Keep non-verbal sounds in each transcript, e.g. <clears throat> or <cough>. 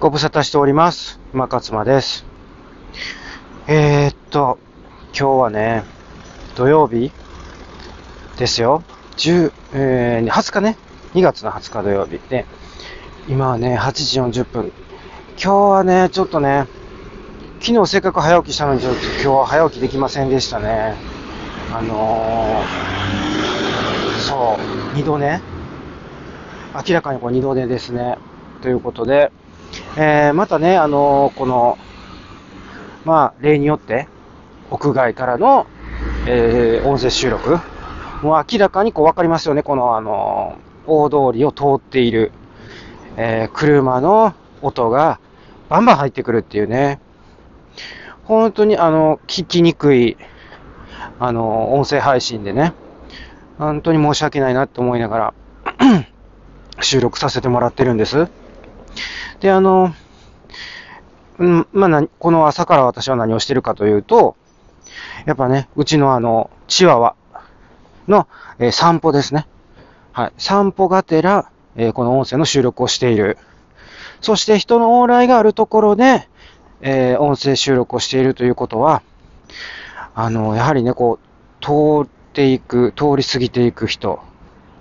ご無沙汰しております。馬勝間です。えー、っと、今日はね、土曜日ですよ。10、えー、20日ね。2月の20日土曜日で、今はね、8時40分。今日はね、ちょっとね、昨日せっかく早起きしたのに、ちょっと今日は早起きできませんでしたね。あのー、そう、二度寝明らかにこう二度寝ですね。ということで、えー、またね、あのーこの、まあ、例によって、屋外からの、えー音声収録。もう明らかにこう分かりますよね、この、あの大通りを通っている、え車の音がバンバン入ってくるっていうね。本当に、あの、聞きにくい、あの、音声配信でね、本当に申し訳ないなって思いながら、<clears throat> 収録させてもらってるんです。で、あの、うん、まあ、この朝から私は何をしてるかというと、やっぱね、うちのあの、チワワの、えー散歩ですね。はい。散歩がてら、えーこの音声の収録をしている。そして人の往来があるところで、えー音声収録をしているということは、あの、やはりね、こう、通っていく、通り過ぎていく人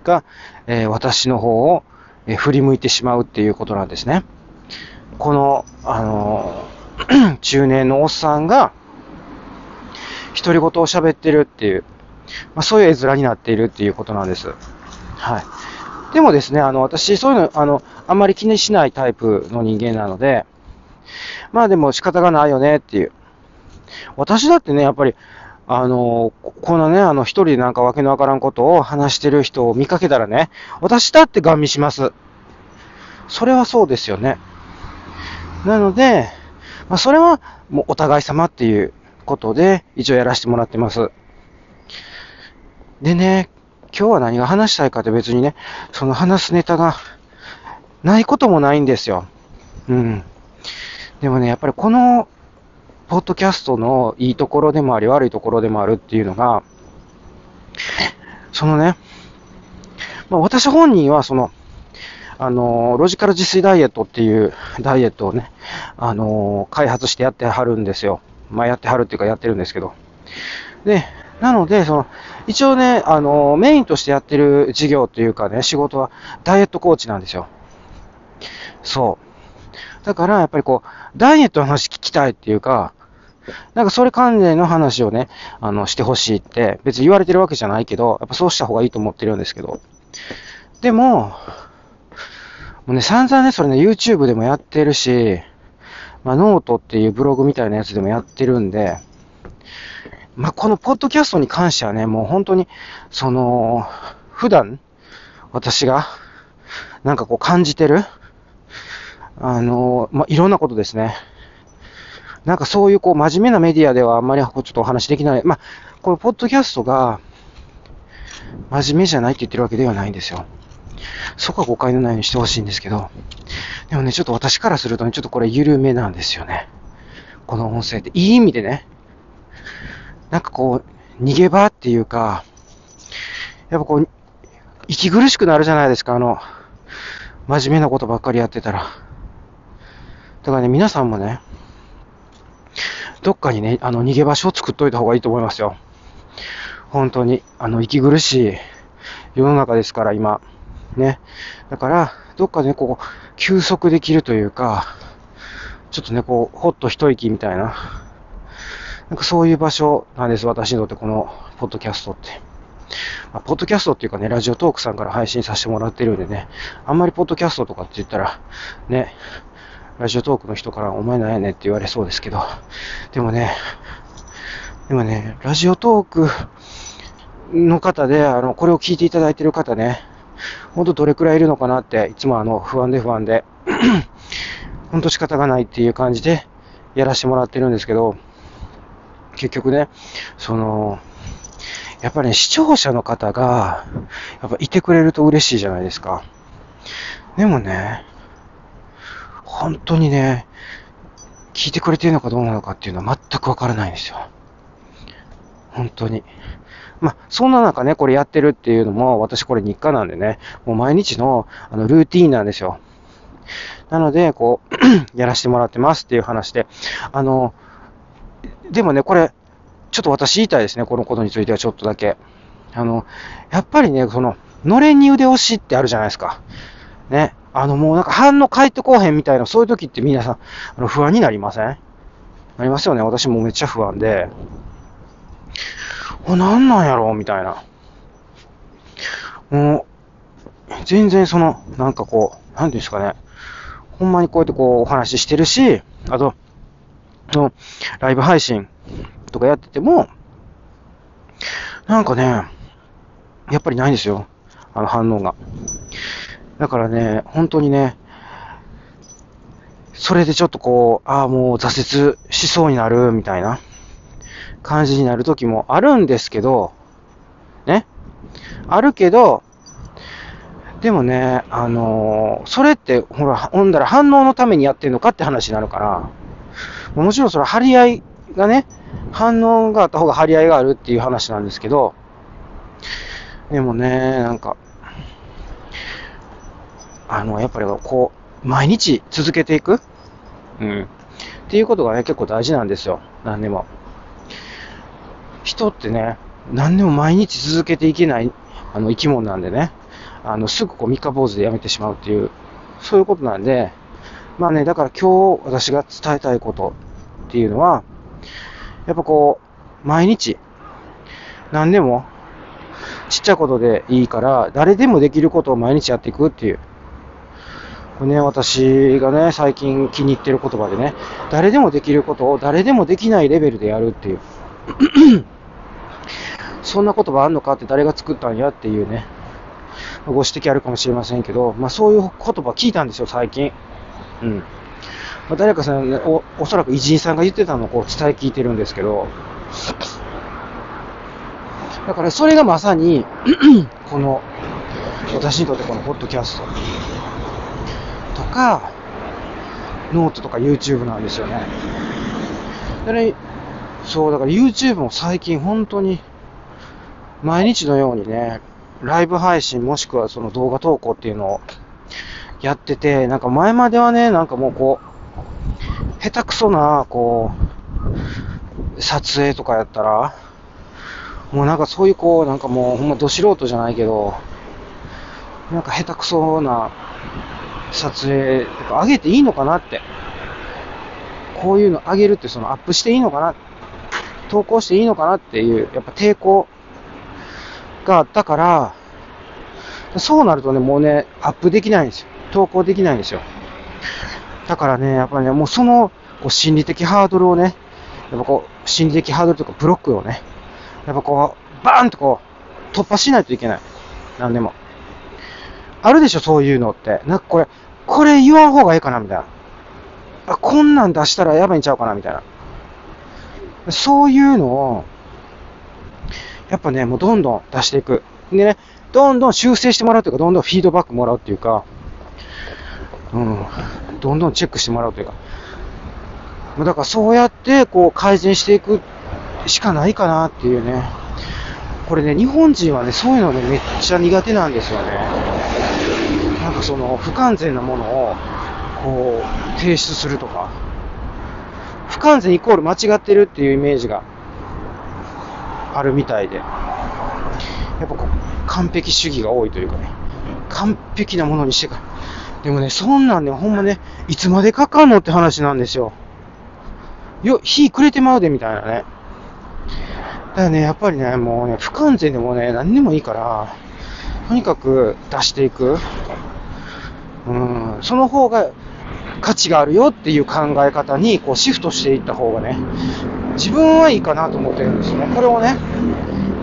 が、え私の方を、え振り向いてしまうっていうことなんですね。この、あの <clears throat> 中年のおっさんが、独り言を喋ってるっていう、まあ、そういう絵面になっているっていうことなんです。はい。でもですね、あの、私、そういうの、あの、あんまり気にしないタイプの人間なので、まあでも仕方がないよねっていう。私だってね、やっぱり、あの、ここのね、あの、一人でなんかわけのわからんことを話してる人を見かけたらね、私だってガン見します。それはそうですよね。なので、まあ、それはもうお互い様っていうことで、一応やらせてもらってます。でね、今日は何が話したいかって別にね、その話すネタがないこともないんですよ。うん。でもね、やっぱりこの、ポッドキャストのいいところでもあり悪いところでもあるっていうのが、そのね、まあ、私本人はその、あの、ロジカル自炊ダイエットっていうダイエットをね、あの、開発してやってはるんですよ。まあ、やってはるっていうかやってるんですけど。で、なので、その、一応ね、あの、メインとしてやってる事業っていうかね、仕事はダイエットコーチなんですよ。そう。だから、やっぱりこう、ダイエットの話聞きたいっていうか、なんかそれ関連の話をね、あの、してほしいって、別に言われてるわけじゃないけど、やっぱそうした方がいいと思ってるんですけど。でも、もうね、散々ね、それね、YouTube でもやってるし、まあ、ノートっていうブログみたいなやつでもやってるんで、まあ、このポッドキャストに関してはね、もう本当に、その、普段、私が、なんかこう感じてる、あの、まあ、いろんなことですね。なんかそういうこう真面目なメディアではあんまりちょっとお話できない。まあ、このポッドキャストが、真面目じゃないって言ってるわけではないんですよ。そこは誤解のないようにしてほしいんですけど、でもね、ちょっと私からするとね、ちょっとこれ緩めなんですよね。この音声って。いい意味でね。なんかこう、逃げ場っていうか、やっぱこう、息苦しくなるじゃないですか、あの、真面目なことばっかりやってたら。だからね、皆さんもね、どっかにね、あの、逃げ場所を作っといた方がいいと思いますよ。本当に、あの、息苦しい世の中ですから、今。ね。だから、どっかでね、こう、休息できるというか、ちょっとね、こう、ほっと一息みたいな、なんかそういう場所なんです、私にとって、この、ポッドキャストって。まあ、ポッドキャストっていうかね、ラジオトークさんから配信させてもらってるんでね、あんまりポッドキャストとかって言ったら、ね、ラジオトークの人からお前なんやねんって言われそうですけど、でもね、でもね、ラジオトークの方で、あの、これを聞いていただいてる方ね、本当どれくらいいるのかなって、いつもあの、不安で不安で、<clears throat> 本当仕方がないっていう感じでやらせてもらってるんですけど、結局ね、その、やっぱりね、視聴者の方が、やっぱいてくれると嬉しいじゃないですか。でもね、本当にね、聞いてくれてるのかどうなのかっていうのは全くわからないんですよ。本当に。まあ、そんな中ね、これやってるっていうのも、私これ日課なんでね、もう毎日の、あの、ルーティーンなんですよ。なので、こう、<clears throat> やらせてもらってますっていう話で、あの、でもね、これ、ちょっと私言いたいですね、このことについてはちょっとだけ。あの、やっぱりね、その、のれんに腕押しってあるじゃないですか。ね。あの、もうなんか反応返ってこうへんみたいな、そういう時って皆さん、あの、不安になりません？なりますよね。私もめっちゃ不安で。お、なんなんやろみたいな。もう、全然その、なんかこう、なんていうんですかね。ほんまにこうやってこうお話ししてるし、あと、の、ライブ配信とかやってても、なんかね、やっぱりないんですよ。あの反応が。だからね、本当にね、それでちょっとこう、ああ、もう挫折しそうになる、みたいな感じになる時もあるんですけど、ね。あるけど、でもね、あのー、それって、ほら、ほんだら反応のためにやってんのかって話になるから、もちろんそれは張り合いがね、反応があった方が張り合いがあるっていう話なんですけど、でもね、なんか、あの、やっぱりこう、毎日続けていくうん。っていうことがね、結構大事なんですよ。何でも。人ってね、何でも毎日続けていけない、あの、生き物なんでね、あの、すぐこう、三日坊主でやめてしまうっていう、そういうことなんで、まあね、だから今日私が伝えたいことっていうのは、やっぱこう、毎日、何でも、ちっちゃいことでいいから、誰でもできることを毎日やっていくっていう。これね、私がね、最近気に入ってる言葉でね、誰でもできることを誰でもできないレベルでやるっていう。<clears throat> そんな言葉あんのかって誰が作ったんやっていうね、ご指摘あるかもしれませんけど、まあそういう言葉聞いたんですよ、最近。うん。まあ、誰かさん、ね、お、おそらく偉人さんが言ってたのをこう伝え聞いてるんですけど、だからそれがまさに <clears throat> この、私にとってこのポッドキャストとか、ノートとか YouTube なんですよね。だね、そう、だから YouTube も最近本当に毎日のようにね、ライブ配信もしくはその動画投稿っていうのをやってて、なんか前まではね、なんかもうこう、下手くそな、こう、撮影とかやったら、もうなんかそういうこう、なんかもうほんまど素人じゃないけど、なんか下手くそな撮影とか上げていいのかなって。こういうの上げるってそのアップしていいのかな投稿していいのかなっていう、やっぱ抵抗があったから、そうなるとね、もうね、アップできないんですよ。投稿できないんですよ。だからね、やっぱりね、もうそのこう心理的ハードルをね、やっぱこう、心理的ハードルとかブロックをね、やっぱこう、バーンとこう、突破しないといけない。なんでも。あるでしょ、そういうのって。なんかこれ、これ言わん方がいいかな、みたいな。あ、こんなん出したらやばいんちゃうかな、みたいな。そういうのを、やっぱね、もうどんどん出していく。でね、どんどん修正してもらうというか、どんどんフィードバックもらうっていうか、うん、どんどんチェックしてもらうというか、だからそうやってこう改善していくしかないかなっていうね。これね、日本人はね、そういうのね、めっちゃ苦手なんですよね。なんかその、不完全なものを、こう、提出するとか。不完全イコール間違ってるっていうイメージがあるみたいで。やっぱこう、完璧主義が多いというかね。完璧なものにしてから。でもね、そんなんね、ほんまね、いつまでかかんのって話なんですよ。よ、火くれてまうで、みたいなね。だからね、やっぱりね、もうね、不完全でもね、何でもいいから、とにかく出していく。うん、その方が価値があるよっていう考え方にこうシフトしていった方がね、自分はいいかなと思ってるんですよね。これをね、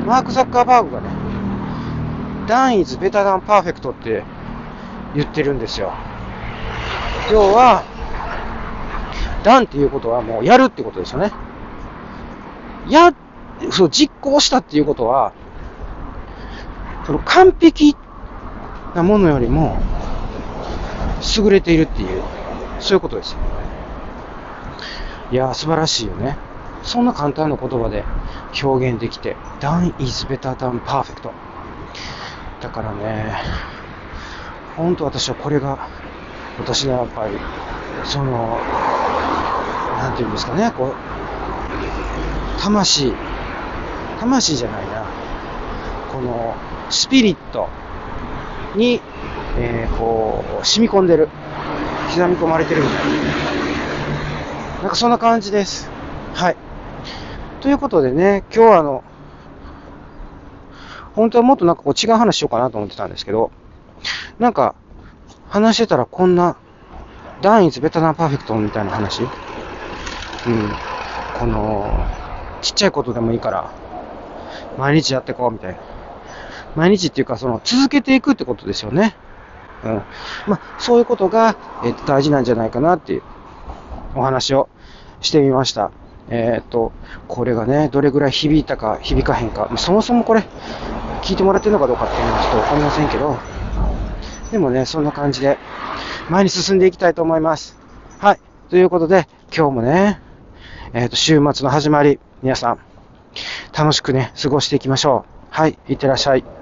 マーク・ザッカーバーグがね、done is better than perfect って言ってるんですよ。要は、done っていうことはもうやるってことですよね。や、そう、実行したっていうことは、その完璧なものよりも優れているっていう、そういうことですよ。いや素晴らしいよね。そんな簡単な言葉で表現できて、done is better than perfect。だからね、本当私はこれが、私のやっぱりその、なんていうんですかね、こう、魂、魂じゃないな、この、スピリットに、えー、こう、染み込んでる。刻み込まれてるみたいな。なんかそんな感じです。はい。ということでね、今日はあの、本当はもっとなんかこう違う話しようかなと思ってたんですけど、なんか、話してたらこんな、ダンイズベタナパーフェクトみたいな話うん。この、ちっちゃいことでもいいから、毎日やってこうみたいな。毎日っていうか、その、続けていくってことですよね。うん。まあ、そういうことが、えっ、と、大事なんじゃないかなっていうお話をしてみました。えー、っと、これがね、どれぐらい響いたか、響かへんか、まあ、そもそもこれ、聞いてもらってるのかどうかっていうのはちょっとわかりませんけど、でもね、そんな感じで、前に進んでいきたいと思います。はい。ということで、今日もね、えっ、と、週末の始まり、皆さん、楽しくね、過ごしていきましょう。はい。いってらっしゃい。